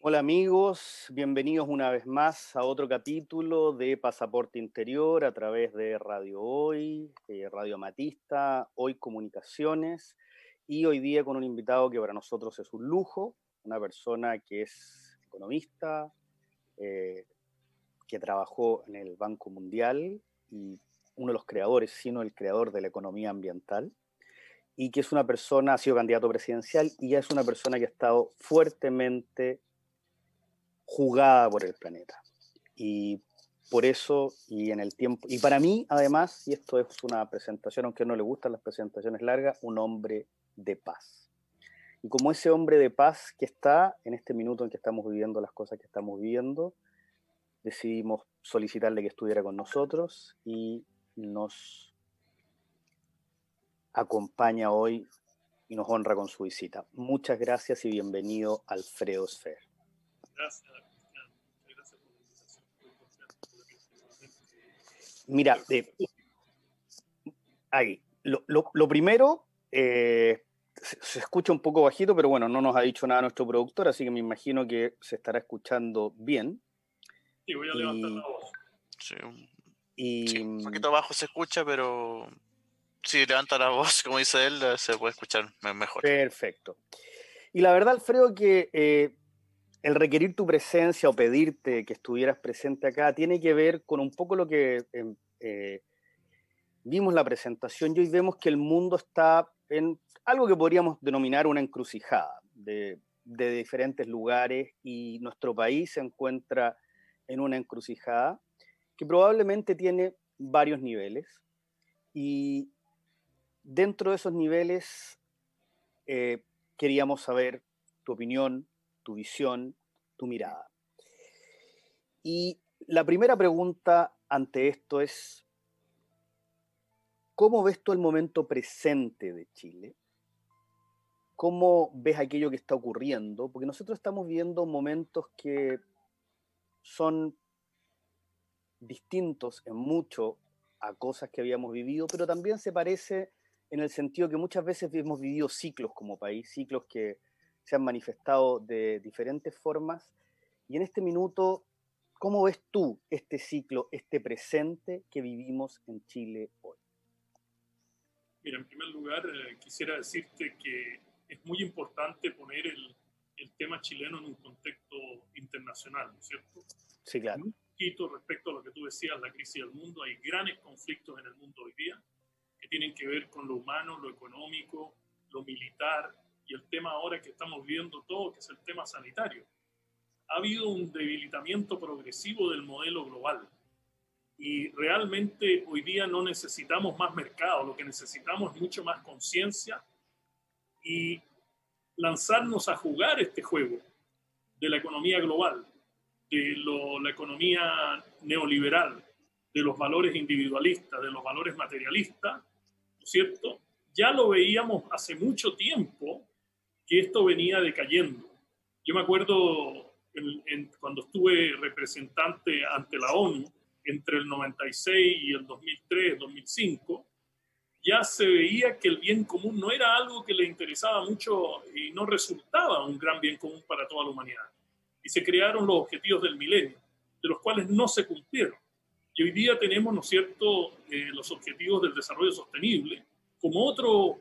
Hola amigos, bienvenidos una vez más a otro capítulo de Pasaporte Interior a través de Radio Hoy, eh, Radio Matista, Hoy Comunicaciones y hoy día con un invitado que para nosotros es un lujo, una persona que es economista, eh, que trabajó en el Banco Mundial y uno de los creadores, sino el creador de la economía ambiental, y que es una persona, ha sido candidato presidencial y es una persona que ha estado fuertemente jugada por el planeta. Y por eso, y en el tiempo, y para mí, además, y esto es una presentación, aunque no le gustan las presentaciones largas, un hombre de paz. Y como ese hombre de paz que está en este minuto en que estamos viviendo las cosas que estamos viviendo, decidimos solicitarle que estuviera con nosotros y nos acompaña hoy y nos honra con su visita. Muchas gracias y bienvenido Alfredo Sfer. Gracias, Gracias por la invitación. Mira, ahí, lo, primero, eh, se, escucha un poco bajito, pero bueno, no nos ha dicho nada nuestro productor, así que me imagino que se estará escuchando bien. Sí, voy a levantar la voz. Sí, un poquito bajo se escucha, pero si levanta la voz, como dice él, se puede escuchar mejor. Perfecto. Y la verdad, Alfredo, que eh, el requerir tu presencia o pedirte que estuvieras presente acá tiene que ver con un poco lo que em, eh, vimos la presentación y hoy vemos que el mundo está en algo que podríamos denominar una encrucijada de, diferentes lugares y nuestro país se encuentra en una encrucijada que probablemente tiene varios niveles y dentro de esos niveles eh, queríamos saber tu opinión, tu visión, tu mirada. Y la primera pregunta ante esto es, ¿cómo ves tú el momento presente de Chile? ¿Cómo ves aquello que está ocurriendo? Porque nosotros estamos viendo momentos que son distintos en mucho a cosas que habíamos vivido, pero también se parece en el sentido que muchas veces hemos vivido ciclos como país, ciclos que se han manifestado de diferentes formas. Y en este minuto, ¿cómo ves tú este ciclo, este presente que vivimos en Chile hoy? Mira, en primer lugar, eh, quisiera decirte que es muy importante poner el, el, tema chileno en un contexto internacional, ¿no es cierto? Sí, claro. Un poquito respecto a lo que tú decías, la crisis del mundo, hay grandes conflictos en el mundo hoy día que tienen que ver con lo humano, lo económico, lo militar, y el tema ahora que estamos viendo todo, que es el tema sanitario. Ha habido un debilitamiento progresivo del modelo global y realmente hoy día no necesitamos más mercado, lo que necesitamos es mucho más conciencia y lanzarnos a jugar este juego de la economía global, de la economía neoliberal, de los valores individualistas, de los valores materialistas, ¿no es cierto? Ya lo veíamos hace mucho tiempo que esto venía decayendo. Yo me acuerdo cuando estuve representante ante la ONU entre el 96 y el 2003, 2005, ya se veía que el bien común no era algo que le interesaba mucho y no resultaba un gran bien común para toda la humanidad. Y se crearon los objetivos del milenio, de los cuales no se cumplieron. Y hoy día tenemos, ¿no es cierto?, eh, los objetivos del desarrollo sostenible como otro,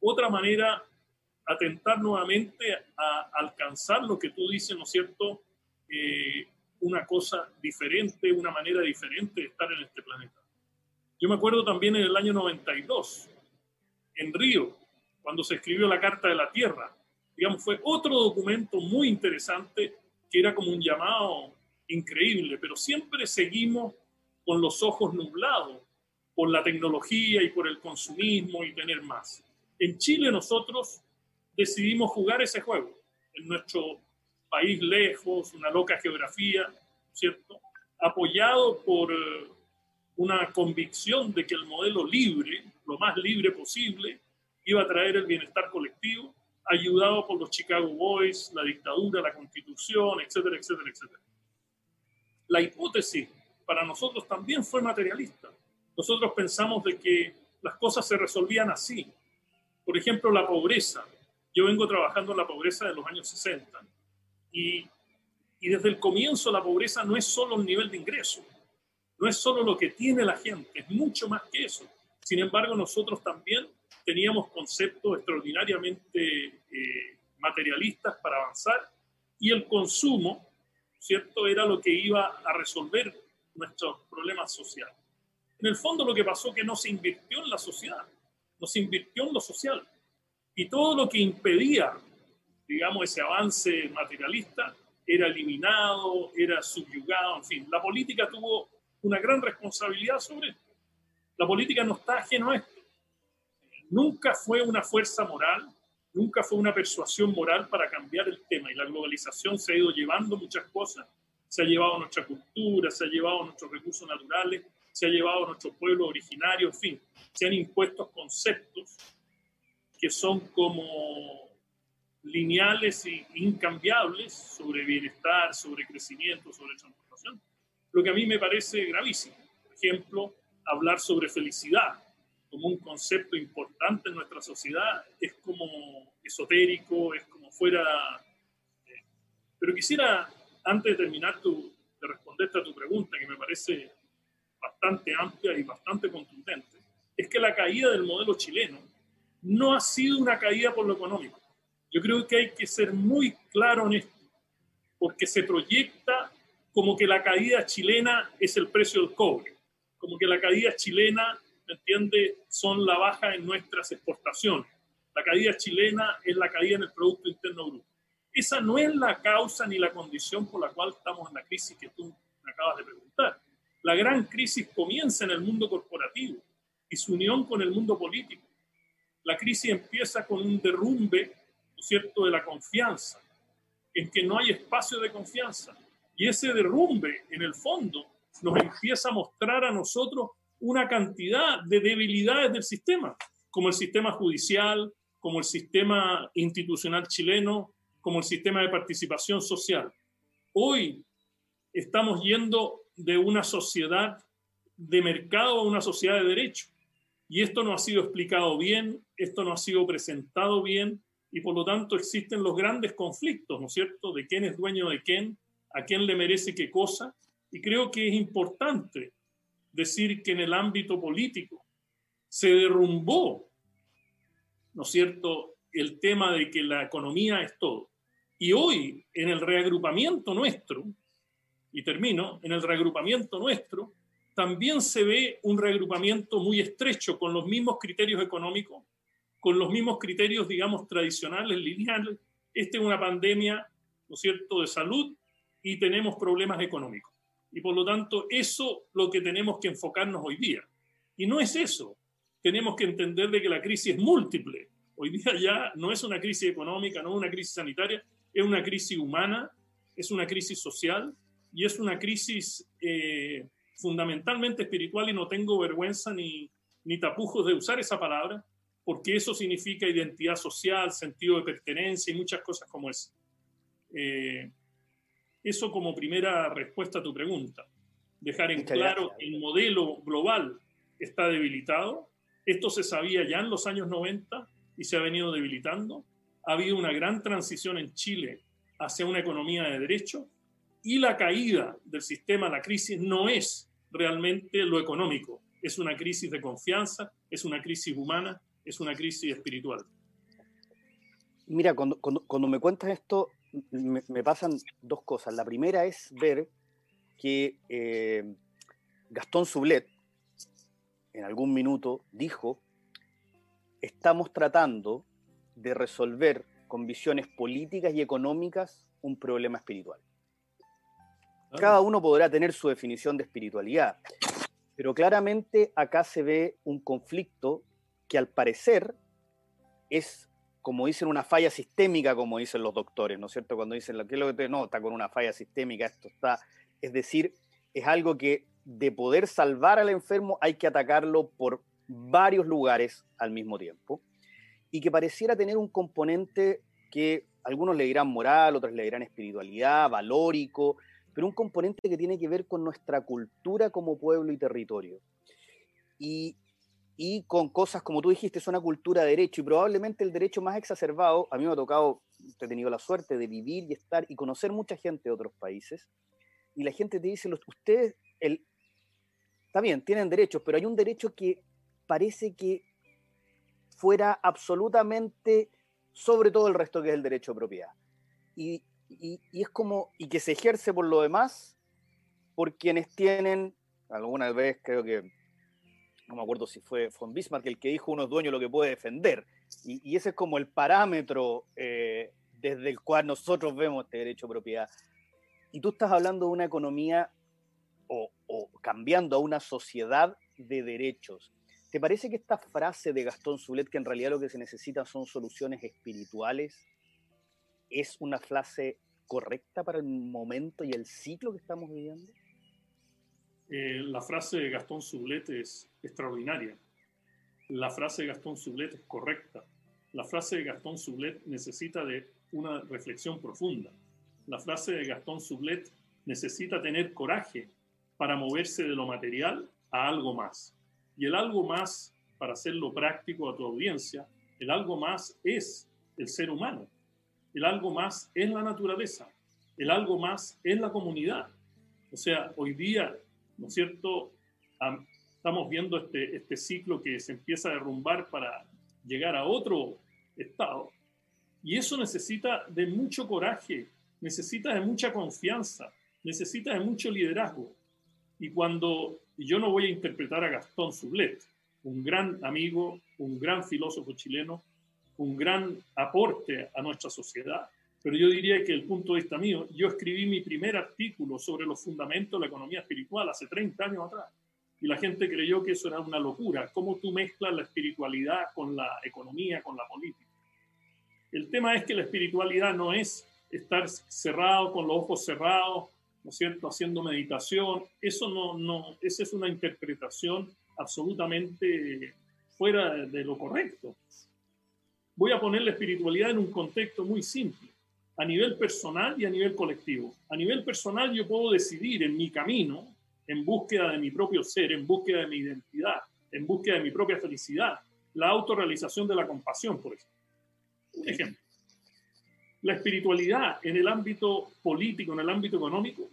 otra manera atentar nuevamente a alcanzar lo que tú dices, ¿no es cierto? Eh, una cosa diferente, una manera diferente de estar en este planeta. Yo me acuerdo también en el año 92, en Río, cuando se escribió la Carta de la Tierra. Digamos, fue otro documento muy interesante que era como un llamado increíble, pero siempre seguimos con los ojos nublados por la tecnología y por el consumismo y tener más. En Chile nosotros decidimos jugar ese juego en nuestro país lejos, una loca geografía, ¿cierto? Apoyado por eh, una convicción de que el modelo libre, lo más libre posible, iba a traer el bienestar colectivo, ayudado por los Chicago Boys, la dictadura, la constitución, etcétera, etcétera, etcétera. La hipótesis para nosotros también fue materialista. Nosotros pensamos de que las cosas se resolvían así. Por ejemplo, la pobreza. Yo vengo trabajando en la pobreza de los años 60 y Y desde el comienzo la pobreza no es solo el nivel de ingreso, no es solo lo que tiene la gente, es mucho más que eso. Sin embargo, nosotros también teníamos conceptos extraordinariamente eh, materialistas para avanzar y el consumo, ¿cierto?, era lo que iba a resolver nuestros problemas sociales. En el fondo lo que pasó es que no se invirtió en la sociedad, no se invirtió en lo social. Y todo lo que impedía, digamos, ese avance materialista era eliminado, era subyugado, en fin. La política tuvo una gran responsabilidad sobre esto. La política no está ajeno a esto. Nunca fue una fuerza moral, nunca fue una persuasión moral para cambiar el tema. Y la globalización se ha ido llevando muchas cosas. Se ha llevado nuestra cultura, se ha llevado nuestros recursos naturales, se ha llevado nuestro pueblo originario, en fin, se han impuesto conceptos que son como lineales e incambiables sobre bienestar, sobre crecimiento, sobre transformación, lo que a mí me parece gravísimo. Por ejemplo, hablar sobre felicidad como un concepto importante en nuestra sociedad es como esotérico, es como fuera... Pero quisiera, antes de terminar tu, de responderte a tu pregunta, que me parece bastante amplia y bastante contundente, es que la caída del modelo chileno no ha sido una caída por lo económico. Yo creo que hay que ser muy claro en esto, porque se proyecta como que la caída chilena es el precio del cobre, como que la caída chilena, ¿me entiende?, son la baja en nuestras exportaciones. La caída chilena es la caída en el Producto Interno Bruto. Esa no es la causa ni la condición por la cual estamos en la crisis que tú me acabas de preguntar. La gran crisis comienza en el mundo corporativo y su unión con el mundo político. La crisis empieza con un derrumbe, ¿no es cierto?, de la confianza, en que no hay espacio de confianza. Y ese derrumbe, en el fondo, nos empieza a mostrar a nosotros una cantidad de debilidades del sistema, como el sistema judicial, como el sistema institucional chileno, como el sistema de participación social. Hoy estamos yendo de una sociedad de mercado a una sociedad de derecho. Y esto no ha sido explicado bien, esto no ha sido presentado bien, y por lo tanto existen los grandes conflictos, ¿no es cierto?, de quién es dueño de quién, a quién le merece qué cosa. Y creo que es importante decir que en el ámbito político se derrumbó, ¿no es cierto?, el tema de que la economía es todo. Y hoy, en el reagrupamiento nuestro, y termino, en el reagrupamiento nuestro, también se ve un reagrupamiento muy estrecho con los mismos criterios económicos, con los mismos criterios, digamos, tradicionales, lineales. Esta es una pandemia, ¿no es cierto?, de salud y tenemos problemas económicos. Y por lo tanto, eso es lo que tenemos que enfocarnos hoy día. Y no es eso. Tenemos que entender de que la crisis es múltiple. Hoy día ya no es una crisis económica, no es una crisis sanitaria, es una crisis humana, es una crisis social y es una crisis eh, fundamentalmente espiritual y no tengo vergüenza ni, ni tapujos de usar esa palabra, porque eso significa identidad social, sentido de pertenencia y muchas cosas como esa. Eh, eso como primera respuesta a tu pregunta. Dejar en claro que el modelo global está debilitado. Esto se sabía ya en los años 90 y se ha venido debilitando. Ha habido una gran transición en Chile hacia una economía de derecho y la caída del sistema, la crisis, no es realmente lo económico, es una crisis de confianza, es una crisis humana, es una crisis espiritual. Mira, cuando, me cuentas esto, me, pasan dos cosas. La primera es ver que eh, Gastón Sublet, en algún minuto, dijo, estamos tratando de resolver con visiones políticas y económicas un problema espiritual. Cada uno podrá tener su definición de espiritualidad, pero claramente acá se ve un conflicto que al parecer es, como dicen, una falla sistémica, como dicen los doctores, ¿no es cierto? Cuando dicen, ¿qué es lo que te no, está con una falla sistémica, esto está, es decir, es algo que de poder salvar al enfermo hay que atacarlo por varios lugares al mismo tiempo y que pareciera tener un componente que algunos le dirán moral, otros le dirán espiritualidad, valórico, pero un componente que tiene que ver con nuestra cultura como pueblo y territorio. Y, y con cosas, como tú dijiste, es una cultura de derecho, y probablemente el derecho más exacerbado, a mí me ha tocado he tenido la suerte de vivir y estar y conocer mucha gente de otros países, y la gente te dice, ustedes, el, está bien, tienen derechos, pero hay un derecho que parece que fuera absolutamente sobre todo el resto que es el derecho de propiedad. Y, y, es como, y que se ejerce por lo demás por quienes tienen, alguna vez creo que no me acuerdo si fue von Bismarck el que dijo uno es dueño lo que puede defender. Y, ese es como el parámetro eh, desde el cual nosotros vemos este derecho a propiedad. Y tú estás hablando de una economía o, cambiando a una sociedad de derechos. ¿Te parece que esta frase de Gastón Zulet, que en realidad lo que se necesita son soluciones espirituales, es una frase correcta para el momento y el ciclo que estamos viviendo? Eh, la frase de Gastón Sublet es extraordinaria. La frase de Gastón Sublet es correcta. La frase de Gastón Sublet necesita de una reflexión profunda. La frase de Gastón Sublet necesita tener coraje para moverse de lo material a algo más. Y el algo más, para hacerlo práctico a tu audiencia, el algo más es el ser humano. El algo más es la naturaleza. El algo más es la comunidad. O sea, hoy día ¿no es cierto? Estamos viendo este, este ciclo que se empieza a derrumbar para llegar a otro estado. Y eso necesita de mucho coraje, necesita de mucha confianza, necesita de mucho liderazgo. Y cuando yo no voy a interpretar a Gastón Sublet, un gran amigo, un gran filósofo chileno, un gran aporte a nuestra sociedad, pero yo diría que el punto de vista mío, yo escribí mi primer artículo sobre los fundamentos de la economía espiritual hace 30 años atrás. Y la gente creyó que eso era una locura. ¿Cómo tú mezclas la espiritualidad con la economía, con la política? El tema es que la espiritualidad no es estar cerrado, con los ojos cerrados, ¿no es cierto?, haciendo meditación. Eso no, no, esa es una interpretación absolutamente fuera de lo correcto. Voy a poner la espiritualidad en un contexto muy simple a nivel personal y a nivel colectivo. A nivel personal yo puedo decidir en mi camino, en búsqueda de mi propio ser, en búsqueda de mi identidad, en búsqueda de mi propia felicidad, la autorrealización de la compasión, por ejemplo. ejemplo. La espiritualidad en el ámbito político, en el ámbito económico,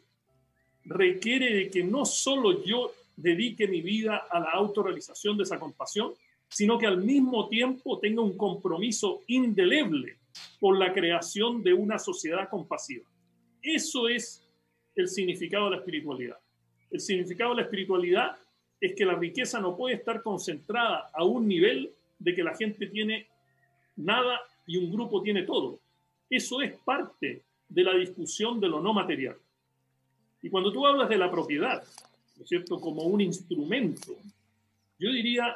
requiere de que no solo yo dedique mi vida a la autorrealización de esa compasión, sino que al mismo tiempo tenga un compromiso indeleble por la creación de una sociedad compasiva. Eso es el significado de la espiritualidad. El significado de la espiritualidad es que la riqueza no puede estar concentrada a un nivel de que la gente tiene nada y un grupo tiene todo. Eso es parte de la discusión de lo no material. Y cuando tú hablas de la propiedad, ¿no es cierto?, como un instrumento, yo diría,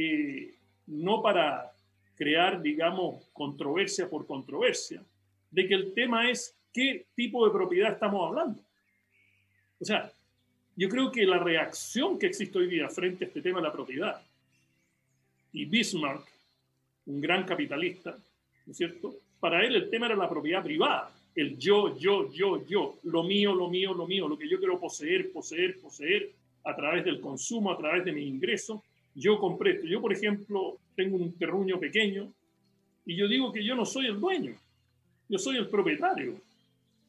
eh, no para crear, digamos, controversia por controversia, de que el tema es qué tipo de propiedad estamos hablando. O sea, yo creo que la reacción que existe hoy día frente a este tema de la propiedad, y Bismarck, un gran capitalista, ¿no es cierto? Para él el tema era la propiedad privada, el yo, yo, yo, yo, lo mío, lo mío, lo mío, lo que yo quiero poseer, poseer, poseer a través del consumo, a través de mi ingreso. Yo compré esto. Yo, por ejemplo, tengo un terruño pequeño y yo digo que yo no soy el dueño, yo soy el propietario.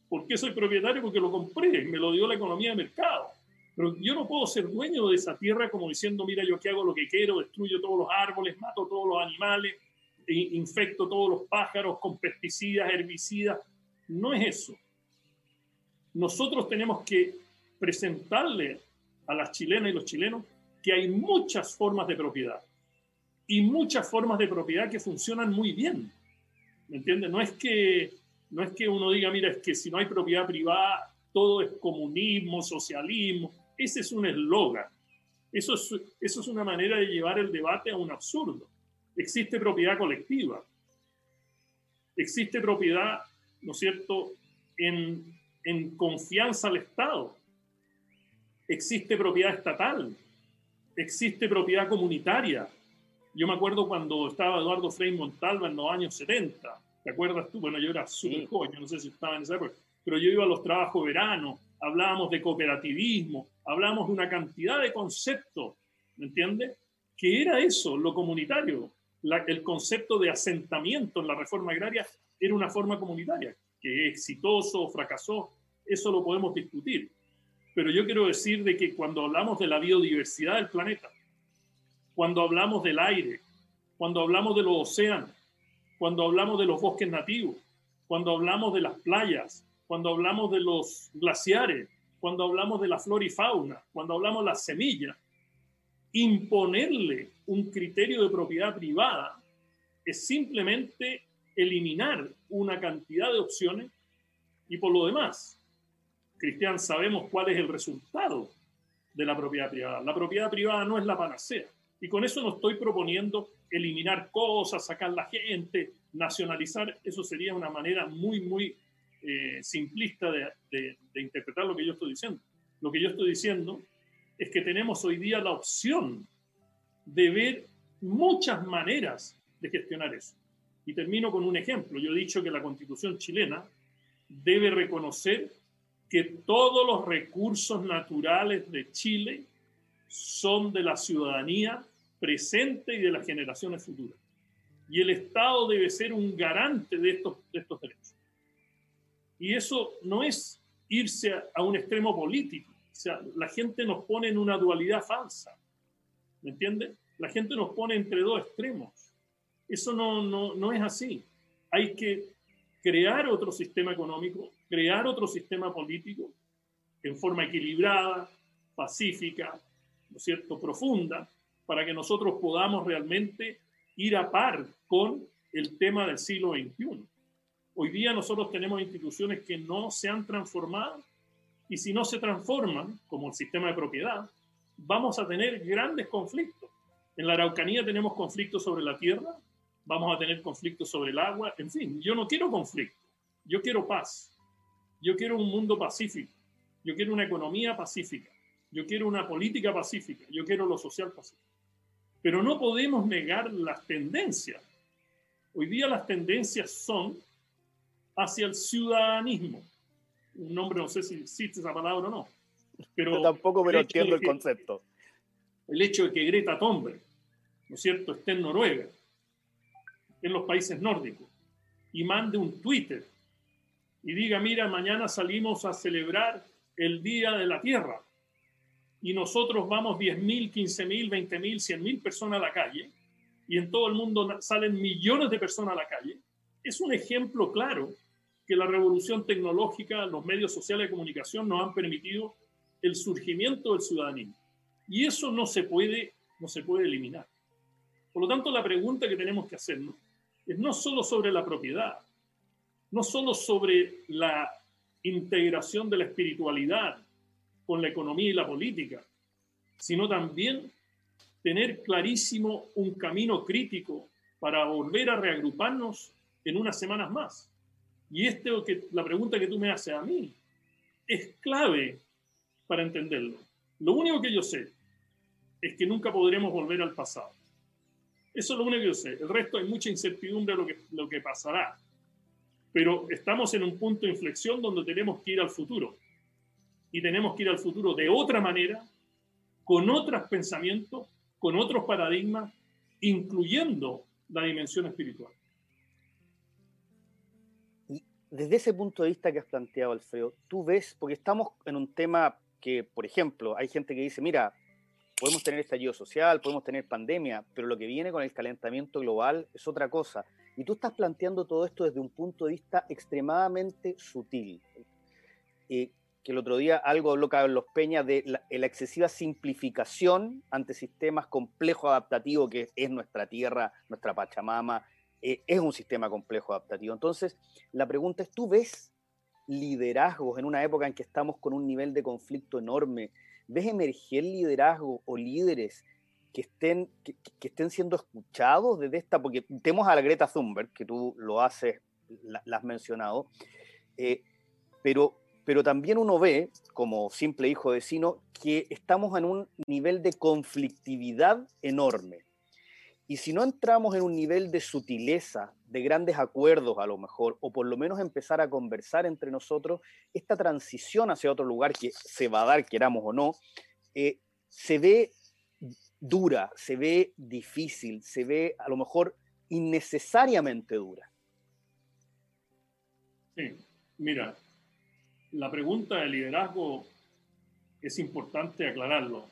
¿Por qué soy propietario? Porque lo compré, me lo dio la economía de mercado. Pero yo no puedo ser dueño de esa tierra como diciendo, mira, yo aquí hago lo que quiero, destruyo todos los árboles, mato todos los animales, infecto todos los pájaros con pesticidas, herbicidas. No es eso. Nosotros tenemos que presentarle a las chilenas y los chilenos que hay muchas formas de propiedad y muchas formas de propiedad que funcionan muy bien. ¿Me entiendes? No es que no es que uno diga, mira, es que si no hay propiedad privada, todo es comunismo, socialismo. Ese es un eslogan. Eso es, eso es una manera de llevar el debate a un absurdo. Existe propiedad colectiva. Existe propiedad, ¿no es cierto?, en, en confianza al Estado. Existe propiedad estatal. Existe propiedad comunitaria yo me acuerdo cuando estaba Eduardo Frei Montalva en los años 70. ¿Te acuerdas tú? Bueno, yo era súper joven, yo no sé si estaba en esa época, pero yo iba a los trabajos verano, hablábamos de cooperativismo, hablábamos de una cantidad de conceptos, ¿me entiendes? Que era eso, lo comunitario, el concepto de asentamiento en la reforma agraria era una forma comunitaria, que exitoso o fracasó, eso lo podemos discutir. Pero yo quiero decir de que cuando hablamos de la biodiversidad del planeta, cuando hablamos del aire, cuando hablamos de los océanos, cuando hablamos de los bosques nativos, cuando hablamos de las playas, cuando hablamos de los glaciares, cuando hablamos de la flora y fauna, cuando hablamos de las semillas, imponerle un criterio de propiedad privada es simplemente eliminar una cantidad de opciones y por lo demás, Cristian, sabemos cuál es el resultado de la propiedad privada. La propiedad privada no es la panacea. Y con eso no estoy proponiendo eliminar cosas, sacar la gente, nacionalizar. Eso sería una manera muy, muy eh, simplista de, de interpretar lo que yo estoy diciendo. Lo que yo estoy diciendo es que tenemos hoy día la opción de ver muchas maneras de gestionar eso. Y termino con un ejemplo. Yo he dicho que la constitución chilena debe reconocer que todos los recursos naturales de Chile son de la ciudadanía presente y de las generaciones futuras. Y el Estado debe ser un garante de estos, de estos derechos. Y eso no es irse a, un extremo político. O sea, la gente nos pone en una dualidad falsa. ¿Me entiende? La gente nos pone entre dos extremos. Eso no, no, no es así. Hay que crear otro sistema económico, crear otro sistema político en forma equilibrada, pacífica, ¿no es cierto?, profunda, para que nosotros podamos realmente ir a par con el tema del siglo XXI. Hoy día nosotros tenemos instituciones que no se han transformado y si no se transforman, como el sistema de propiedad, vamos a tener grandes conflictos. En la Araucanía tenemos conflictos sobre la tierra, vamos a tener conflictos sobre el agua, en fin, yo no quiero conflicto, yo quiero paz, yo quiero un mundo pacífico, yo quiero una economía pacífica, yo quiero una política pacífica, yo quiero lo social pacífico. Pero no podemos negar las tendencias. Hoy día las tendencias son hacia el ciudadanismo. Un nombre, no sé si existe esa palabra o no. Pero Yo tampoco, pero entiendo el concepto. El hecho de que Greta Thunberg, ¿no es cierto?, esté en Noruega, en los países nórdicos, y mande un Twitter y diga, mira, mañana salimos a celebrar el Día de la Tierra y nosotros vamos 10.000, 15.000, 20.000, 100.000 personas a la calle y en todo el mundo salen millones de personas a la calle, es un ejemplo claro que la revolución tecnológica, los medios sociales de comunicación nos han permitido el surgimiento del ciudadanismo. Y eso no se puede, no se puede eliminar. Por lo tanto, la pregunta que tenemos que hacernos es no solo sobre la propiedad, no solo sobre la integración de la espiritualidad con la economía y la política, sino también tener clarísimo un camino crítico para volver a reagruparnos en unas semanas más. Y esto que la pregunta que tú me haces a mí es clave para entenderlo. Lo único que yo sé es que nunca podremos volver al pasado. Eso es lo único que yo sé. El resto hay mucha incertidumbre de lo que, lo que pasará. Pero estamos en un punto de inflexión donde tenemos que ir al futuro y tenemos que ir al futuro de otra manera, con otros pensamientos, con otros paradigmas, incluyendo la dimensión espiritual. desde ese punto de vista que has planteado, Alfredo, tú ves, porque estamos en un tema que, por ejemplo, hay gente que dice, mira, podemos tener estallido social, podemos tener pandemia, pero lo que viene con el calentamiento global es otra cosa. Y tú estás planteando todo esto desde un punto de vista extremadamente sutil. Eh, que el otro día algo habló Carlos Peña de la, excesiva simplificación ante sistemas complejos adaptativos que es nuestra tierra, nuestra Pachamama, eh, es un sistema complejo adaptativo. Entonces, la pregunta es, ¿tú ves liderazgos en una época en que estamos con un nivel de conflicto enorme? ¿Ves emerger liderazgos o líderes que estén, que, estén siendo escuchados desde esta? Porque tenemos a la Greta Thunberg, que tú lo haces, la, has mencionado, eh, pero pero también uno ve, como simple hijo de Sino, que estamos en un nivel de conflictividad enorme. Y si no entramos en un nivel de sutileza, de grandes acuerdos a lo mejor, o por lo menos empezar a conversar entre nosotros, esta transición hacia otro lugar que se va a dar, queramos o no, eh, se ve dura, se ve difícil, se ve a lo mejor innecesariamente dura. Sí, mira, la pregunta de liderazgo es importante aclararlo.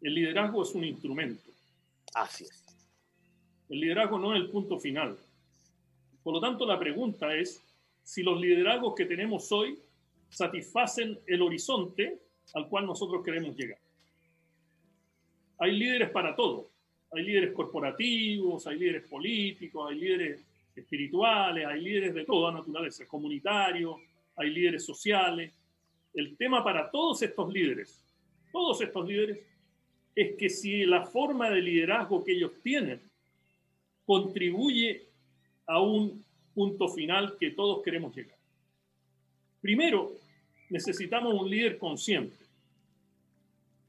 El liderazgo es un instrumento. Así es. El liderazgo no es el punto final. Por lo tanto, la pregunta es si los liderazgos que tenemos hoy satisfacen el horizonte al cual nosotros queremos llegar. Hay líderes para todo. Hay líderes corporativos, hay líderes políticos, hay líderes espirituales, hay líderes de toda naturaleza, comunitarios, hay líderes sociales. El tema para todos estos líderes, todos estos líderes, es que si la forma de liderazgo que ellos tienen contribuye a un punto final que todos queremos llegar. Primero, necesitamos un líder consciente,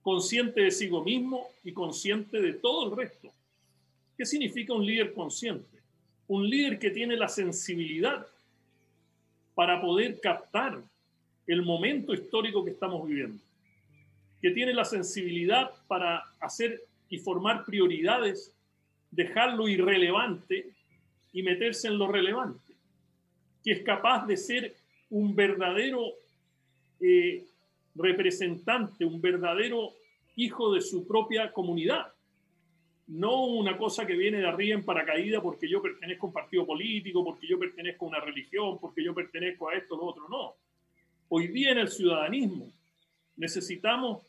consciente de sí mismo y consciente de todo el resto. ¿Qué significa un líder consciente? Un líder que tiene la sensibilidad para poder captar el momento histórico que estamos viviendo, que tiene la sensibilidad para hacer y formar prioridades, dejar lo irrelevante y meterse en lo relevante, que es capaz de ser un verdadero eh, representante, un verdadero hijo de su propia comunidad. No una cosa que viene de arriba en paracaídas porque yo pertenezco a un partido político, porque yo pertenezco a una religión, porque yo pertenezco a esto, lo otro. No. Hoy día en el ciudadanismo necesitamos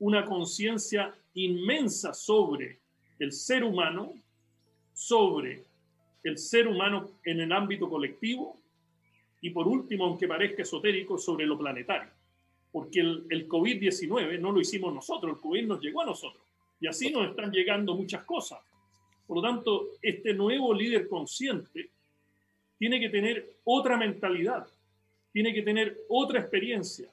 una conciencia inmensa sobre el ser humano, sobre el ser humano en el ámbito colectivo y por último, aunque parezca esotérico, sobre lo planetario porque el, COVID-19 no lo hicimos nosotros, el COVID nos llegó a nosotros. Y así nos están llegando muchas cosas. Por lo tanto, este nuevo líder consciente tiene que tener otra mentalidad, tiene que tener otra experiencia,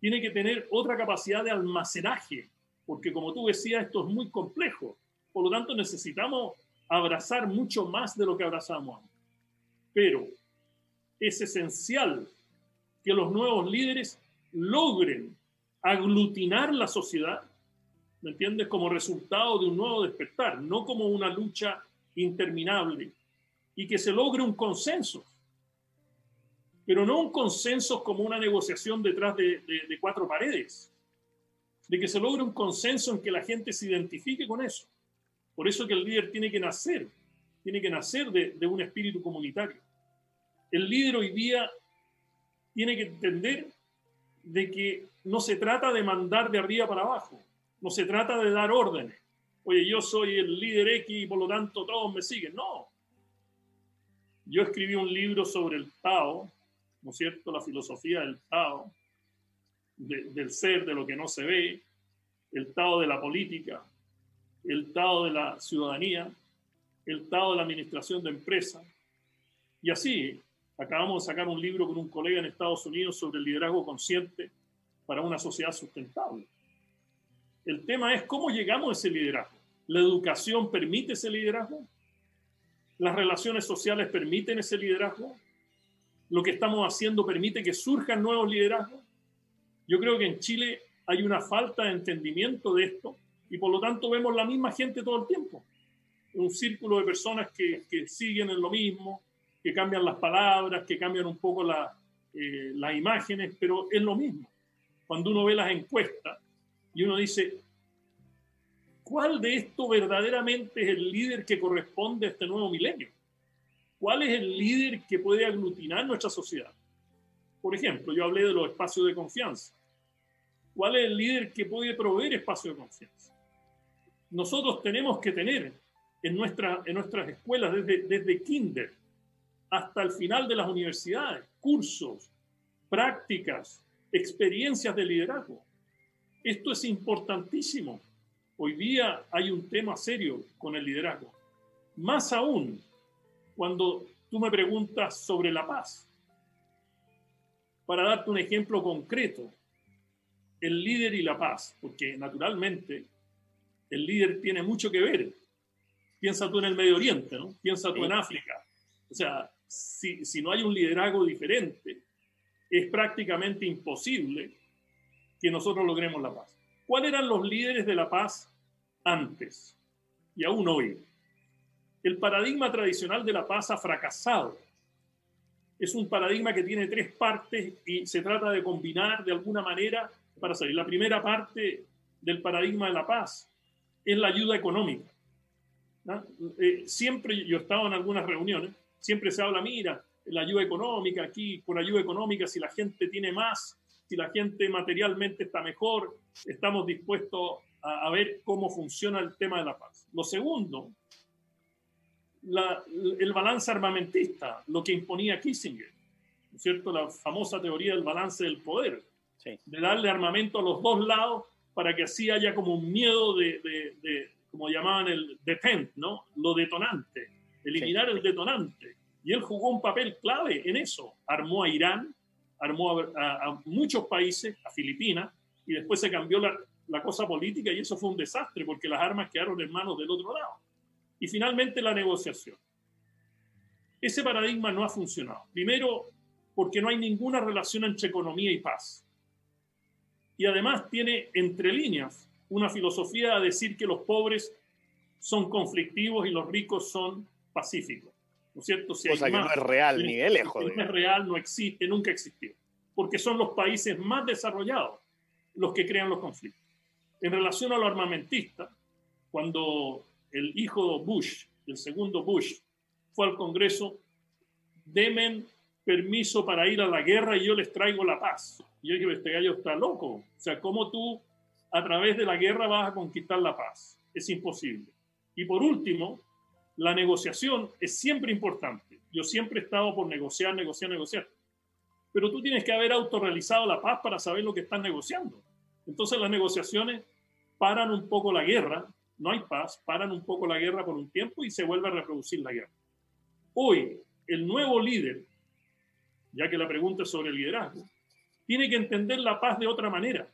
tiene que tener otra capacidad de almacenaje, porque como tú decías, esto es muy complejo. Por lo tanto, necesitamos abrazar mucho más de lo que abrazamos antes. Pero es esencial que los nuevos líderes logren aglutinar la sociedad, ¿me entiendes? Como resultado de un nuevo despertar, no como una lucha interminable, y que se logre un consenso, pero no un consenso como una negociación detrás de, cuatro paredes, de que se logre un consenso en que la gente se identifique con eso. Por eso que el líder tiene que nacer, tiene que nacer de, de un espíritu comunitario. El líder hoy día tiene que entender de que no se trata de mandar de arriba para abajo, no se trata de dar órdenes. Oye, yo soy el líder X y por lo tanto todos me siguen. No. Yo escribí un libro sobre el Tao, ¿no es cierto? La filosofía del Tao, del ser, de lo que no se ve, el Tao de la política, el Tao de la ciudadanía, el Tao de la administración de empresas. Y así, Acabamos de sacar un libro con un colega en Estados Unidos sobre el liderazgo consciente para una sociedad sustentable. El tema es cómo llegamos a ese liderazgo. ¿La educación permite ese liderazgo? ¿Las relaciones sociales permiten ese liderazgo? ¿Lo que estamos haciendo permite que surjan nuevos liderazgos? Yo creo que en Chile hay una falta de entendimiento de esto y por lo tanto vemos la misma gente todo el tiempo. Un círculo de personas que, que siguen en lo mismo, que cambian las palabras, que cambian un poco eh, las imágenes, pero es lo mismo. Cuando uno ve las encuestas y uno dice, ¿cuál de esto verdaderamente es el líder que corresponde a este nuevo milenio? ¿Cuál es el líder que puede aglutinar nuestra sociedad? Por ejemplo, yo hablé de los espacios de confianza. ¿Cuál es el líder que puede proveer espacios de confianza? Nosotros tenemos que tener en, nuestra, en nuestras escuelas desde, desde kinder hasta el final de las universidades, cursos, prácticas, experiencias de liderazgo. Esto es importantísimo. Hoy día hay un tema serio con el liderazgo. Más aún cuando tú me preguntas sobre la paz. Para darte un ejemplo concreto, el líder y la paz, porque naturalmente el líder tiene mucho que ver. Piensa tú en el Medio Oriente, ¿no? Piensa tú en África. O sea, si, no hay un liderazgo diferente, es prácticamente imposible que nosotros logremos la paz. ¿Cuáles eran los líderes de la paz antes y aún hoy? El paradigma tradicional de la paz ha fracasado. es un paradigma que tiene tres partes y se trata de combinar de alguna manera para salir. La primera parte del paradigma de la paz es la ayuda económica. Eh, siempre, yo he estado en algunas reuniones, siempre se habla, mira, la ayuda económica, aquí por ayuda económica, si la gente tiene más, si la gente materialmente está mejor, estamos dispuestos a, ver cómo funciona el tema de la paz. Lo segundo, el balance armamentista, lo que imponía Kissinger, cierto? La famosa teoría del balance del poder, de darle armamento a los dos lados para que así haya como un miedo de, de, como llamaban el detent, ¿no? Lo detonante, eliminar el detonante. Y él jugó un papel clave en eso. Armó a Irán, armó a, muchos países, a Filipinas, y después se cambió la, la, cosa política y eso fue un desastre porque las armas quedaron en manos del otro lado. Y finalmente la negociación. Ese paradigma no ha funcionado. Primero, porque no hay ninguna relación entre economía y paz. Y además tiene entre líneas una filosofía a decir que los pobres son conflictivos y los ricos son pacíficos. ¿No es cierto? Si Cosa que no es real ni de lejos. No es real, no existe, nunca existió. Porque son los países más desarrollados los que crean los conflictos. En relación a lo armamentista, cuando el hijo Bush, el segundo Bush, fue al Congreso, demen permiso para ir a la guerra y yo les traigo la paz. Y yo dije, este gallo está loco. O sea, ¿cómo tú a través de la guerra vas a conquistar la paz? Es imposible. Y por último, la negociación es siempre importante. Yo siempre he estado por negociar, negociar, negociar. Pero tú tienes que haber autorrealizado la paz para saber lo que estás negociando. Entonces las negociaciones paran un poco la guerra, no hay paz, paran un poco la guerra por un tiempo y se vuelve a reproducir la guerra. Hoy, el nuevo líder, ya que la pregunta es sobre el liderazgo, tiene que entender la paz de otra manera.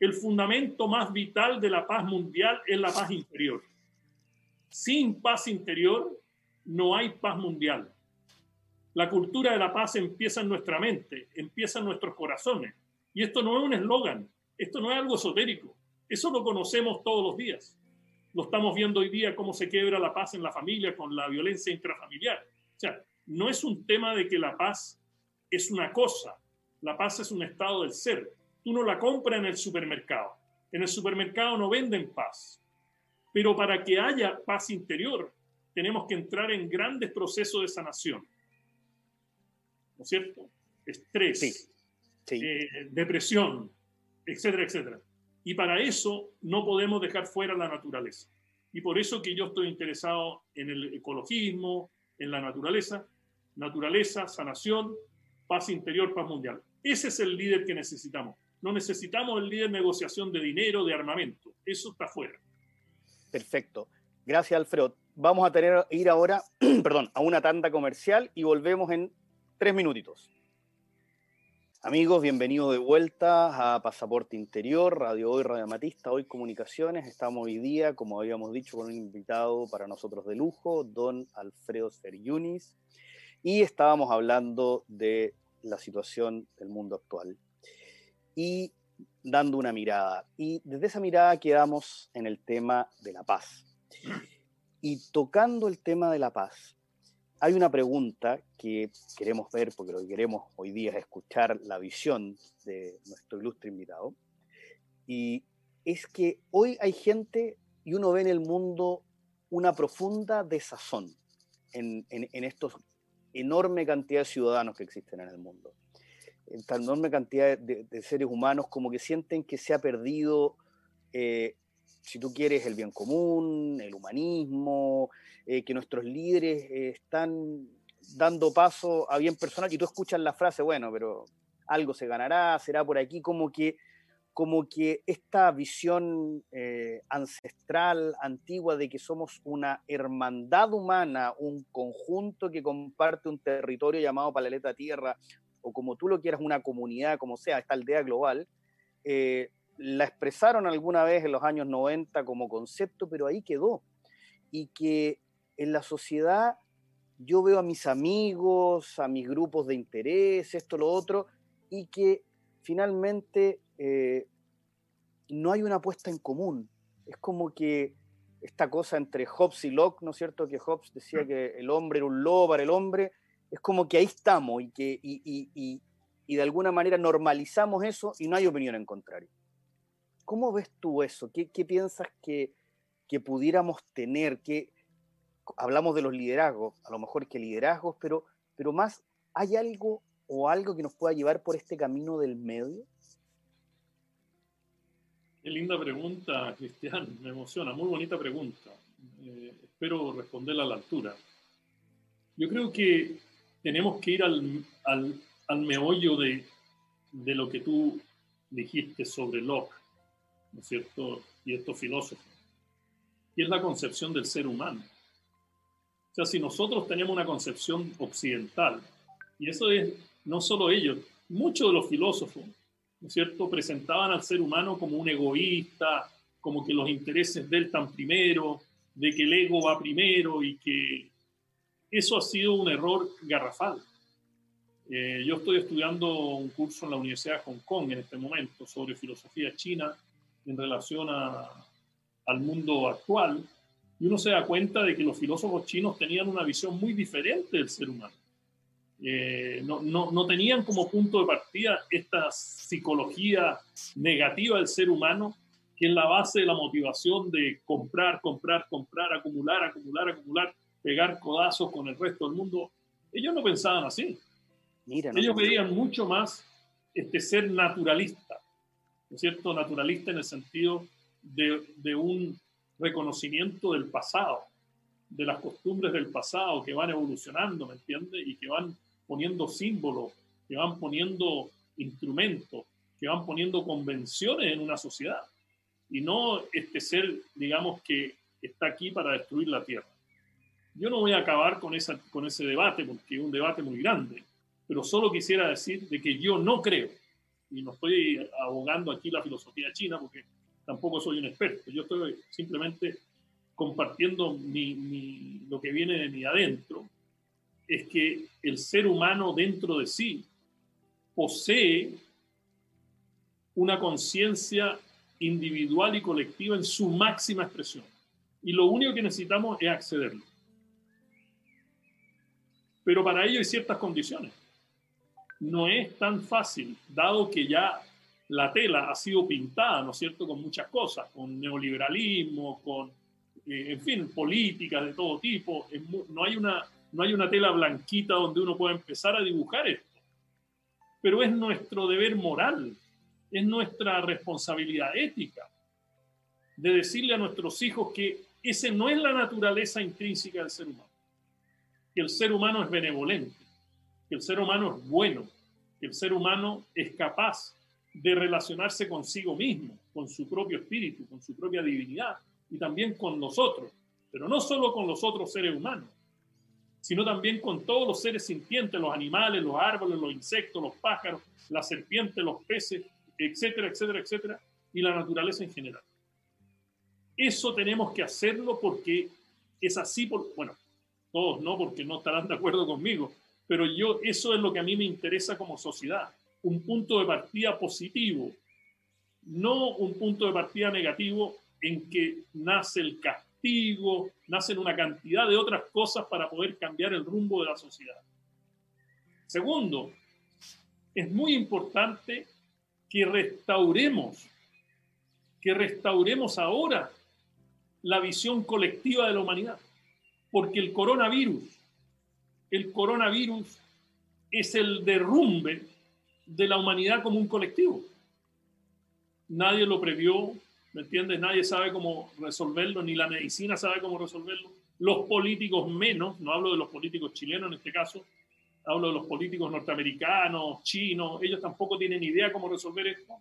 El fundamento más vital de la paz mundial es la paz interior. Sin paz interior no hay paz mundial. La cultura de la paz empieza en nuestra mente, empieza en nuestros corazones. Y esto no es un eslogan, esto no es algo esotérico, eso lo conocemos todos los días. Lo estamos viendo hoy día cómo se quiebra la paz en la familia con la violencia intrafamiliar. O sea, no es un tema de que la paz es una cosa, la paz es un estado del ser. Tú no la compras en el supermercado. En el supermercado no venden paz. Pero para que haya paz interior, tenemos que entrar en grandes procesos de sanación. ¿No es cierto? Estrés, eh, depresión, etcétera, etcétera. Y para eso no podemos dejar fuera la naturaleza. Y por eso que yo estoy interesado en el ecologismo, en la naturaleza, naturaleza, sanación, paz interior, paz mundial. Ese es el líder que necesitamos. No necesitamos el líder de negociación de dinero, de armamento. Eso está fuera. Perfecto. Gracias, Alfredo. Vamos a tener ir ahora, perdón, a una tanda comercial y volvemos en tres minutitos. Amigos, bienvenidos de vuelta a Pasaporte Interior, Radio Hoy, Radio Matista, Hoy Comunicaciones. Estamos hoy día, como habíamos dicho, con un invitado para nosotros de lujo, don Alfredo Seriunis, y estábamos hablando de la situación del mundo actual y dando una mirada. Y desde esa mirada quedamos en el tema de la paz. Y tocando el tema de la paz, hay una pregunta que queremos ver, porque lo que queremos hoy día es escuchar la visión de nuestro ilustre invitado. Y es que hoy hay gente y uno ve en el mundo una profunda desazón en, en, estos enorme cantidad de ciudadanos que existen en el mundo. Esta enorme cantidad de, seres humanos como que sienten que se ha perdido, eh, si tú quieres, el bien común, el humanismo, eh, que nuestros líderes eh, están dando paso a bien personal y tú escuchas la frase, bueno, pero algo se ganará, será por aquí, como que, como que esta visión ancestral, antigua, de que somos una hermandad humana, un conjunto que comparte un territorio llamado Palaleta Tierra, o como tú lo quieras, una comunidad, como sea, esta aldea global, la expresaron alguna vez en los años 90 como concepto, pero ahí quedó. Y que en la sociedad yo veo a mis amigos, a mis grupos de interés, esto, lo otro, y que finalmente eh, no hay una apuesta en común. Es como que esta cosa entre Hobbes y Locke, ¿no es cierto? Que Hobbes decía que el hombre era un lobo para el hombre, es como que ahí estamos y que y, de alguna manera normalizamos eso y no hay opinión en contrario. ¿Cómo ves tú eso? ¿Qué, piensas que, que, pudiéramos tener? que hablamos de los liderazgos, a lo mejor que liderazgos, pero, pero más, ¿hay algo o algo que nos pueda llevar por este camino del medio? Qué linda pregunta, Cristian, me emociona, muy bonita pregunta. Eh, espero responderla a la altura. Yo creo que tenemos que ir al, al, al meollo de, de, lo que tú dijiste sobre Locke, ¿no es cierto? Y estos filósofos, y es la concepción del ser humano. O sea, si nosotros tenemos una concepción occidental, y eso es no solo ellos, muchos de los filósofos ¿no es cierto?, presentaban al ser humano como un egoísta, como que los intereses de él primero, de que el ego va primero y que eso ha sido un error garrafal. Eh, yo estoy estudiando un curso en la Universidad de Hong Kong en este momento sobre filosofía china en relación a, al mundo actual y uno se da cuenta de que los filósofos chinos tenían una visión muy diferente del ser humano. Eh, no, no, no, tenían como punto de partida esta psicología negativa del ser humano, que es la base de la motivación de comprar, comprar, comprar, acumular, acumular, acumular, pegar codazos con el resto del mundo. Ellos no pensaban así. Mira, Ellos veían mucho más este ser naturalista, ¿no es cierto? Naturalista en el sentido de, de un reconocimiento del pasado, de las costumbres del pasado que van evolucionando, ¿me entiendes? Y que van poniendo símbolos, que van poniendo instrumentos, que van poniendo convenciones en una sociedad. Y no este ser, digamos, que está aquí para destruir la tierra. Yo no voy a acabar con, esa, con ese debate, porque es un debate muy grande, pero solo quisiera decir de que yo no creo, y no estoy abogando aquí la filosofía china, porque tampoco soy un experto, yo estoy simplemente compartiendo mi, lo que viene de mi adentro, es que el ser humano dentro de sí posee una conciencia individual y colectiva en su máxima expresión. Y lo único que necesitamos es accederlo. Pero para ello hay ciertas condiciones. No es tan fácil, dado que ya la tela ha sido pintada, ¿no es cierto?, con muchas cosas, con neoliberalismo, con, eh, en fin, políticas de todo tipo. No hay una no hay una tela blanquita donde uno pueda empezar a dibujar esto. Pero es nuestro deber moral, es nuestra responsabilidad ética de decirle a nuestros hijos que ese no es la naturaleza intrínseca del ser humano, el ser humano es benevolente, el ser humano es bueno, el ser humano es capaz de relacionarse consigo mismo, con su propio espíritu, con su propia divinidad y también con nosotros, pero no solo con los otros seres humanos, sino también con todos los seres sintientes, los animales, los árboles, los insectos, los pájaros, las serpientes, los peces, etcétera, etcétera, etcétera, y la naturaleza en general. Eso tenemos que hacerlo porque es así, por, bueno, todos no, porque no estarán de acuerdo conmigo, pero yo, eso es lo que a mí me interesa como sociedad, un punto de partida positivo, no un punto de partida negativo en que nace el castigo nacen una cantidad de otras cosas para poder cambiar el rumbo de la sociedad. Segundo, es muy importante que restauremos, que restauremos ahora la visión colectiva de la humanidad, porque el coronavirus, el coronavirus es el derrumbe de la humanidad como un colectivo. Nadie lo previó, ¿me entiendes? Nadie sabe cómo resolverlo, ni la medicina sabe cómo resolverlo, los políticos menos, no hablo de los políticos chilenos en este caso, hablo de los políticos norteamericanos, chinos, ellos tampoco tienen idea cómo resolver esto.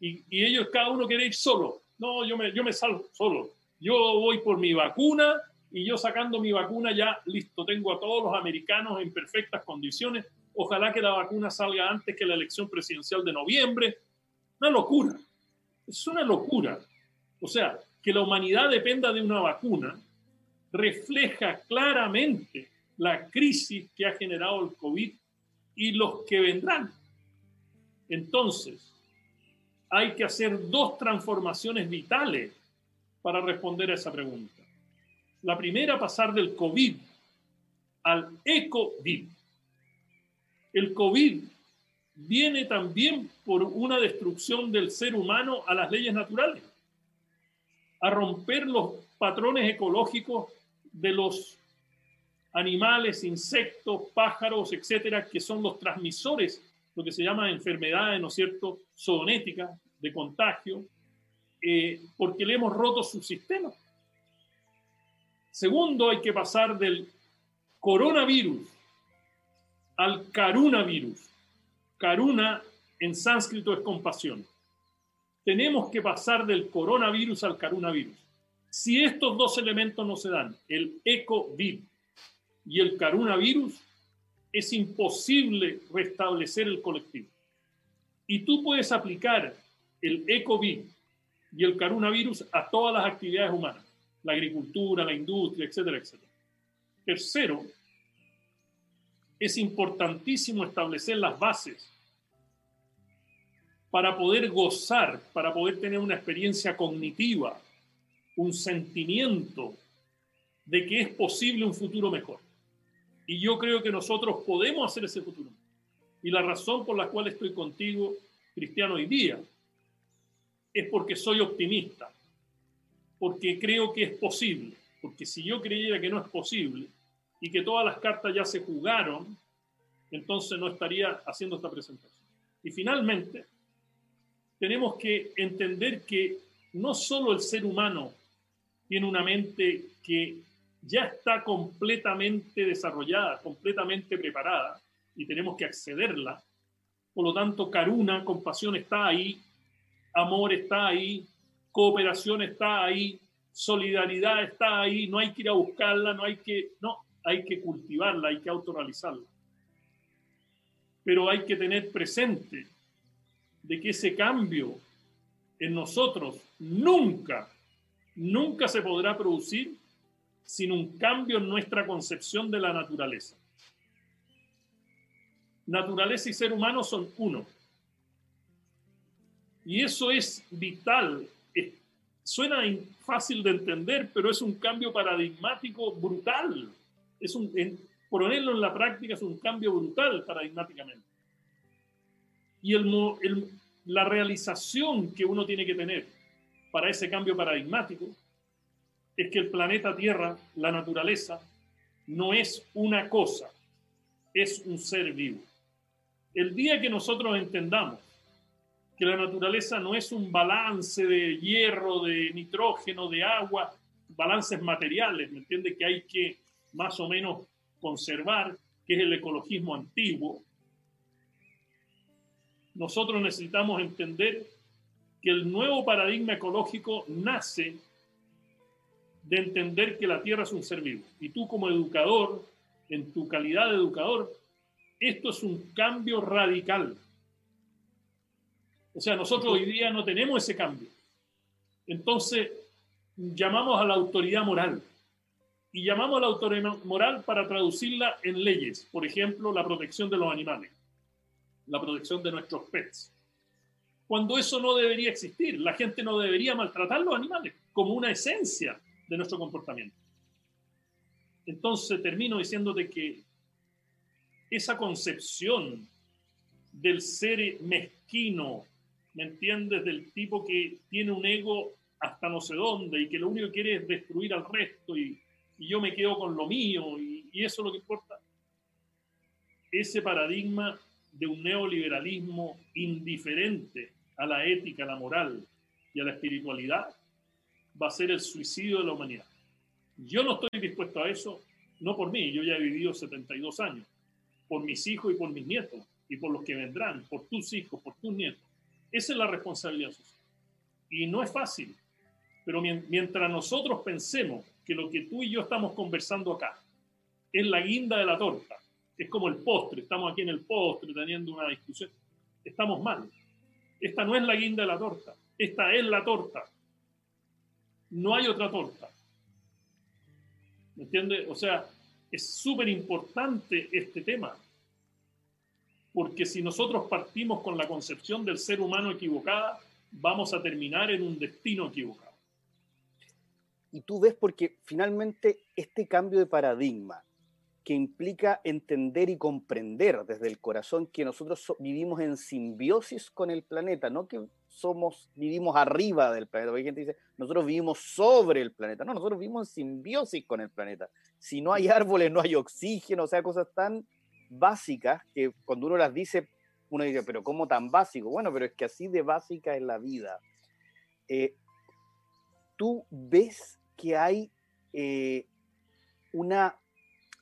Y, y ellos, cada uno quiere ir solo. No, yo me, yo me salgo solo. Yo voy por mi vacuna y yo sacando mi vacuna ya, listo, tengo a todos los americanos en perfectas condiciones. Ojalá que la vacuna salga antes que la elección presidencial de noviembre. Una locura. Es una locura. O sea, que la humanidad dependa de una vacuna refleja claramente la crisis que ha generado el COVID y los que vendrán. Entonces, hay que hacer dos transformaciones vitales para responder a esa pregunta. La primera, pasar del COVID al eco-COVID. El COVID viene también por una destrucción del ser humano a las leyes naturales, a romper los patrones ecológicos de los animales, insectos, pájaros, etcétera, que son los transmisores, lo que se llama enfermedades, ¿no es cierto?, zoonéticas, de contagio, eh, porque le hemos roto su sistema. Segundo, hay que pasar del coronavirus al carunavirus. Karuna en sánscrito es compasión. Tenemos que pasar del coronavirus al carunavirus. Si estos dos elementos no se dan, el ECOVID y el carunavirus, es imposible restablecer el colectivo. Y tú puedes aplicar el ECOVID y el carunavirus a todas las actividades humanas, la agricultura, la industria, etcétera, etcétera. Tercero, es importantísimo establecer las bases para poder gozar, para poder tener una experiencia cognitiva, un sentimiento de que es posible un futuro mejor. Y yo creo que nosotros podemos hacer ese futuro. Y la razón por la cual estoy contigo, Cristiano, hoy día, es porque soy optimista, porque creo que es posible. Porque si yo creyera que no es posible y que todas las cartas ya se jugaron, entonces no estaría haciendo esta presentación. Y finalmente, tenemos que entender que no solo el ser humano tiene una mente que ya está completamente desarrollada, completamente preparada y tenemos que accederla. Por lo tanto, Karuna, compasión está ahí, amor está ahí, cooperación está ahí, solidaridad está ahí, no hay que ir a buscarla, no hay que, no, hay que cultivarla, hay que autorrealizarla. Pero hay que tener presente de que ese cambio en nosotros nunca, nunca se podrá producir sin un cambio en nuestra concepción de la naturaleza. Naturaleza y ser humano son uno. Y eso es vital. Suena fácil de entender, pero es un cambio paradigmático brutal. Es un, ponerlo en la práctica es un cambio brutal paradigmáticamente. Y la realización que uno tiene que tener para ese cambio paradigmático es que el planeta Tierra, la naturaleza, no es una cosa, es un ser vivo. El día que nosotros entendamos que la naturaleza no es un balance de hierro, de nitrógeno, de agua, balances materiales, ¿me entiende? Que hay que más o menos conservar, que es el ecologismo antiguo. Nosotros necesitamos entender que el nuevo paradigma ecológico nace de entender que la Tierra es un ser vivo. Y tú como educador, en tu calidad de educador, esto es un cambio radical. O sea, nosotros hoy día no tenemos ese cambio. Entonces, llamamos a la autoridad moral. Y llamamos a la autoridad moral para traducirla en leyes. Por ejemplo, la protección de los animales, la protección de nuestros pets. Cuando eso no debería existir, la gente no debería maltratar los animales como una esencia de nuestro comportamiento. Entonces termino diciéndote que esa concepción del ser mezquino, ¿me entiendes? Del tipo que tiene un ego hasta no sé dónde y que lo único que quiere es destruir al resto y, yo me quedo con lo mío y, y eso es lo que importa. Ese paradigma de un neoliberalismo indiferente a la ética, a la moral y a la espiritualidad va a ser el suicidio de la humanidad. Yo no estoy dispuesto a eso, no por mí, yo ya he vivido 72 años, por mis hijos y por mis nietos, y por los que vendrán, por tus hijos, por tus nietos. Esa es la responsabilidad social. Y no es fácil, pero mientras nosotros pensemos que lo que tú y yo estamos conversando acá es la guinda de la torta, es como el postre, estamos aquí en el postre teniendo una discusión, estamos mal. Esta no es la guinda de la torta, esta es la torta no hay otra torta. ¿Me entiende? O sea, es súper importante este tema. Porque si nosotros partimos con la concepción del ser humano equivocada, vamos a terminar en un destino equivocado. y tú ves porque finalmente este cambio de paradigma que implica entender y comprender desde el corazón que nosotros vivimos en simbiosis con el planeta, no que somos, vivimos arriba del planeta. Hay gente que dice, nosotros vivimos sobre el planeta. No, nosotros vivimos en simbiosis con el planeta. Si no hay árboles, no hay oxígeno, o sea, cosas tan básicas que cuando uno las dice, uno dice, pero ¿cómo tan básico? Bueno, pero es que así de básica es la vida. Eh, tú ves que hay eh, una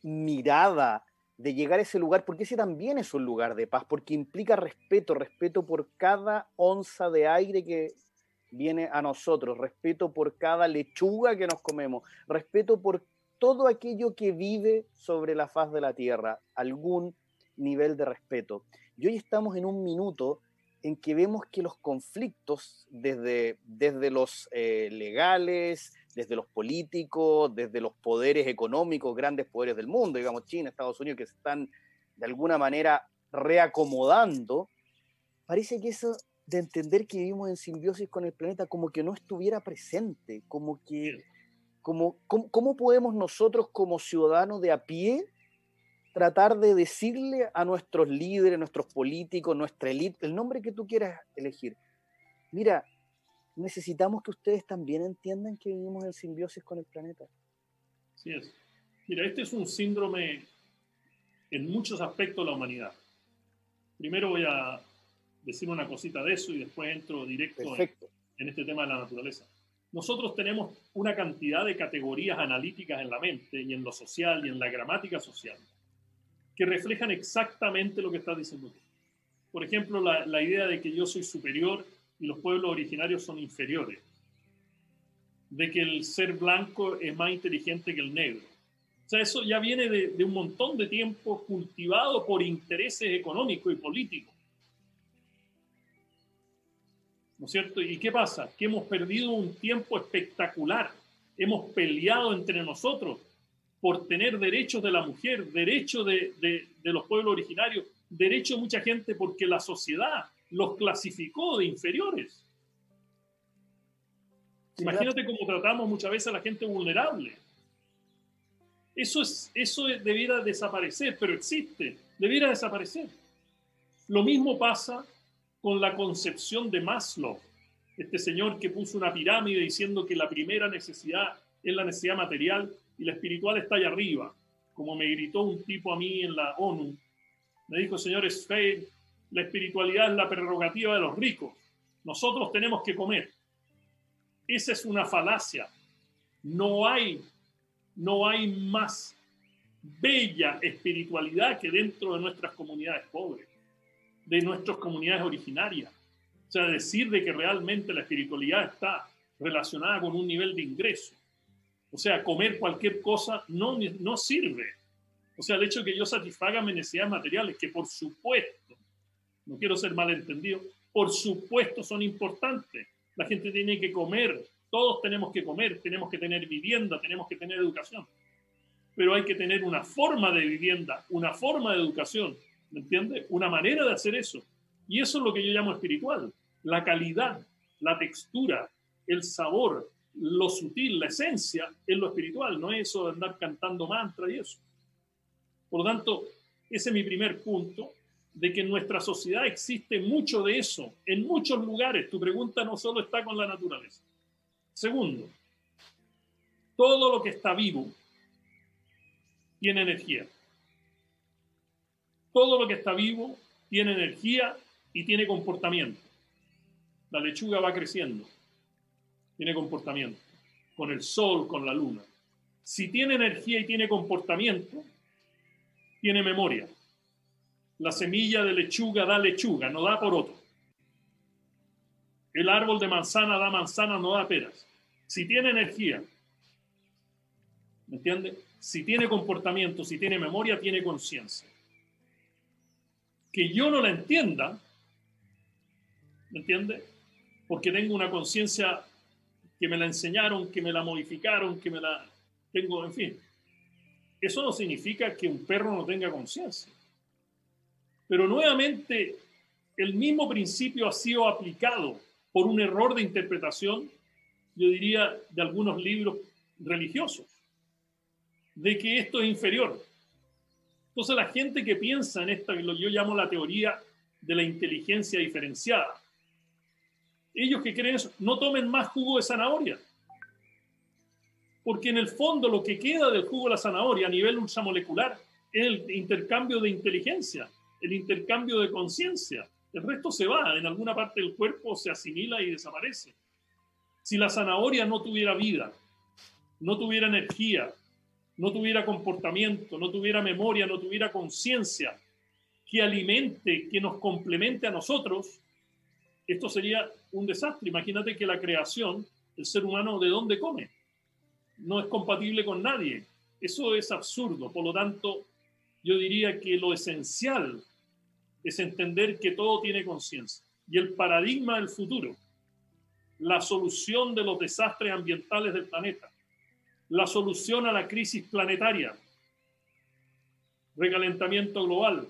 mirada de llegar a ese lugar, porque ese también es un lugar de paz, porque implica respeto, respeto por cada onza de aire que viene a nosotros, respeto por cada lechuga que nos comemos, respeto por todo aquello que vive sobre la faz de la tierra, algún nivel de respeto. Y hoy estamos en un minuto en que vemos que los conflictos, desde, desde los eh, legales, desde los políticos, desde los poderes económicos, grandes poderes del mundo, digamos China, Estados Unidos, que se están de alguna manera reacomodando, parece que eso de entender que vivimos en simbiosis con el planeta como que no estuviera presente, como que, como, ¿cómo podemos nosotros como ciudadanos de a pie tratar de decirle a nuestros líderes, nuestros políticos, nuestra élite, el nombre que tú quieras elegir, mira, necesitamos que ustedes también entiendan que vivimos en simbiosis con el planeta. Así es. Mira, este es un síndrome en muchos aspectos de la humanidad. Primero voy a decir una cosita de eso y después entro directo en, en este tema de la naturaleza. Nosotros tenemos una cantidad de categorías analíticas en la mente y en lo social y en la gramática social que reflejan exactamente lo que estás diciendo tú. Por ejemplo, la, idea de que yo soy superior y los pueblos originarios son inferiores, de que el ser blanco es más inteligente que el negro. O sea, eso ya viene de, de un montón de tiempo cultivado por intereses económicos y políticos. ¿No es cierto? ¿Y qué pasa? Que hemos perdido un tiempo espectacular. Hemos peleado entre nosotros por tener derechos de la mujer, derechos de, de, los pueblos originarios, derechos de mucha gente porque la sociedad los clasificó de inferiores. Imagínate cómo tratamos muchas veces a la gente vulnerable. Eso, es, eso debiera desaparecer, pero existe, debiera desaparecer. Lo mismo pasa con la concepción de Maslow, este señor que puso una pirámide diciendo que la primera necesidad es la necesidad material y la espiritual está allá arriba. Como me gritó un tipo a mí en la ONU, me dijo, señores, la espiritualidad es la prerrogativa de los ricos. Nosotros tenemos que comer. Esa es una falacia. No hay, no hay más bella espiritualidad que dentro de nuestras comunidades pobres, de nuestras comunidades originarias. O sea, decir de que realmente la espiritualidad está relacionada con un nivel de ingreso o sea, comer cualquier cosa no, no sirve. O sea, el hecho de que yo satisfaga mis necesidades materiales, que por supuesto, no quiero ser malentendido, por supuesto son importantes. La gente tiene que comer, todos tenemos que comer, tenemos que tener vivienda, tenemos que tener educación. Pero hay que tener una forma de vivienda, una forma de educación, ¿me entiende? Una manera de hacer eso. Y eso es lo que yo llamo espiritual. La calidad, la textura, el sabor, lo sutil, la esencia, es lo espiritual, no es eso de andar cantando mantra y eso. Por lo tanto, ese es mi primer punto, de que en nuestra sociedad existe mucho de eso, en muchos lugares. Tu pregunta no solo está con la naturaleza. Segundo, todo lo que está vivo tiene energía. Todo lo que está vivo tiene energía y tiene comportamiento. La lechuga va creciendo tiene comportamiento, con el sol, con la luna. Si tiene energía y tiene comportamiento, tiene memoria. La semilla de lechuga da lechuga, no da por otro. El árbol de manzana da manzana, no da peras. Si tiene energía, ¿me entiende? Si tiene comportamiento, si tiene memoria, tiene conciencia. Que yo no la entienda, ¿me entiende? Porque tengo una conciencia que me la enseñaron, que me la modificaron, que me la tengo, en fin. Eso no significa que un perro no tenga conciencia. Pero nuevamente, el mismo principio ha sido aplicado por un error de interpretación, yo diría, de algunos libros religiosos, de que esto es inferior. Entonces la gente que piensa en esta, que yo llamo la teoría de la inteligencia diferenciada, ellos que creen eso, no tomen más jugo de zanahoria. Porque en el fondo lo que queda del jugo de la zanahoria a nivel ultramolecular es el intercambio de inteligencia, el intercambio de conciencia. El resto se va, en alguna parte del cuerpo se asimila y desaparece. Si la zanahoria no tuviera vida, no tuviera energía, no tuviera comportamiento, no tuviera memoria, no tuviera conciencia que alimente, que nos complemente a nosotros, esto sería un desastre. Imagínate que la creación, el ser humano, ¿de dónde come? No es compatible con nadie. Eso es absurdo. Por lo tanto, yo diría que lo esencial es entender que todo tiene conciencia. Y el paradigma del futuro, la solución de los desastres ambientales del planeta, la solución a la crisis planetaria, recalentamiento global,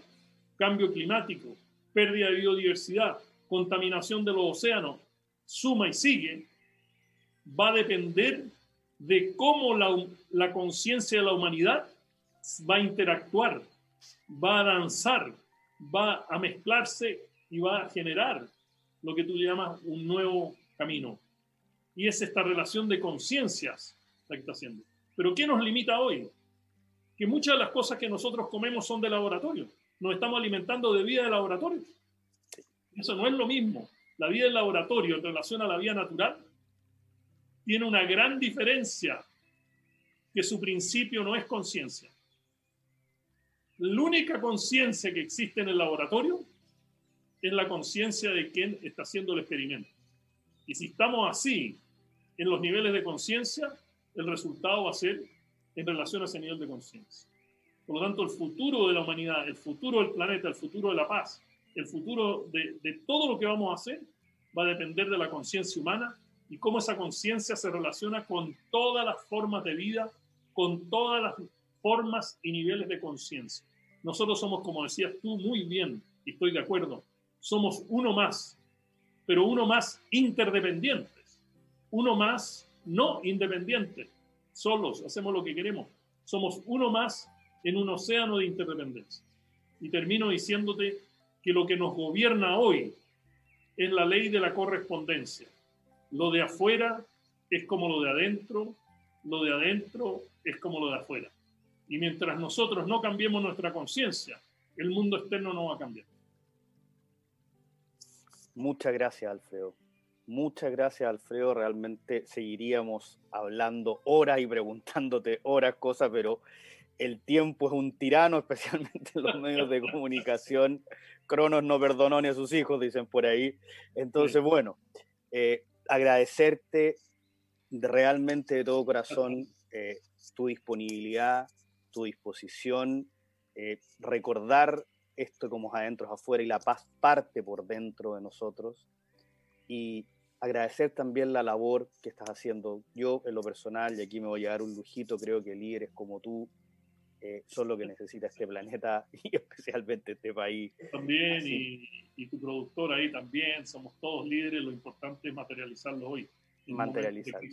cambio climático, pérdida de biodiversidad, contaminación de los océanos, suma y sigue, va a depender de cómo la, la conciencia de la humanidad va a interactuar, va a danzar, va a mezclarse y va a generar lo que tú llamas un nuevo camino. Y es esta relación de conciencias la que está haciendo. Pero ¿qué nos limita hoy? Que muchas de las cosas que nosotros comemos son de laboratorio. Nos estamos alimentando de vida de laboratorio. Eso no es lo mismo. La vida del laboratorio en relación a la vida natural tiene una gran diferencia que su principio no es conciencia. La única conciencia que existe en el laboratorio es la conciencia de quien está haciendo el experimento. Y si estamos así en los niveles de conciencia, el resultado va a ser en relación a ese nivel de conciencia. Por lo tanto, el futuro de la humanidad, el futuro del planeta, el futuro de la paz, el futuro de, de todo lo que vamos a hacer va a depender de la conciencia humana y cómo esa conciencia se relaciona con todas las formas de vida, con todas las formas y niveles de conciencia. Nosotros somos, como decías tú muy bien, y estoy de acuerdo, somos uno más, pero uno más interdependientes, uno más no independientes, solos, hacemos lo que queremos. Somos uno más en un océano de interdependencia. Y termino diciéndote que lo que nos gobierna hoy es la ley de la correspondencia. Lo de afuera es como lo de adentro, lo de adentro es como lo de afuera. Y mientras nosotros no cambiemos nuestra conciencia, el mundo externo no va a cambiar. Muchas gracias, Alfredo. Muchas gracias, Alfredo. Realmente seguiríamos hablando horas y preguntándote horas cosas, pero el tiempo es un tirano, especialmente en los medios de comunicación. Cronos no perdonó ni a sus hijos, dicen por ahí. Entonces, bueno, eh, agradecerte realmente de todo corazón eh, tu disponibilidad, tu disposición, eh, recordar esto como adentro es afuera y la paz parte por dentro de nosotros. Y agradecer también la labor que estás haciendo. Yo, en lo personal, y aquí me voy a dar un lujito, creo que líderes como tú eh, son lo que necesita este planeta y especialmente este país. También, y, y, tu productor ahí también, somos todos líderes, lo importante es materializarlo hoy. Materializarlo.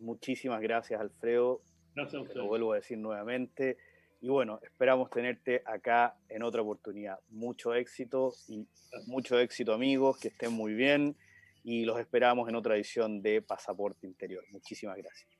Muchísimas gracias, Alfredo. Gracias a usted. Lo vuelvo a decir nuevamente. Y bueno, esperamos tenerte acá en otra oportunidad. Mucho éxito y mucho éxito amigos, que estén muy bien y los esperamos en otra edición de Pasaporte Interior. Muchísimas gracias.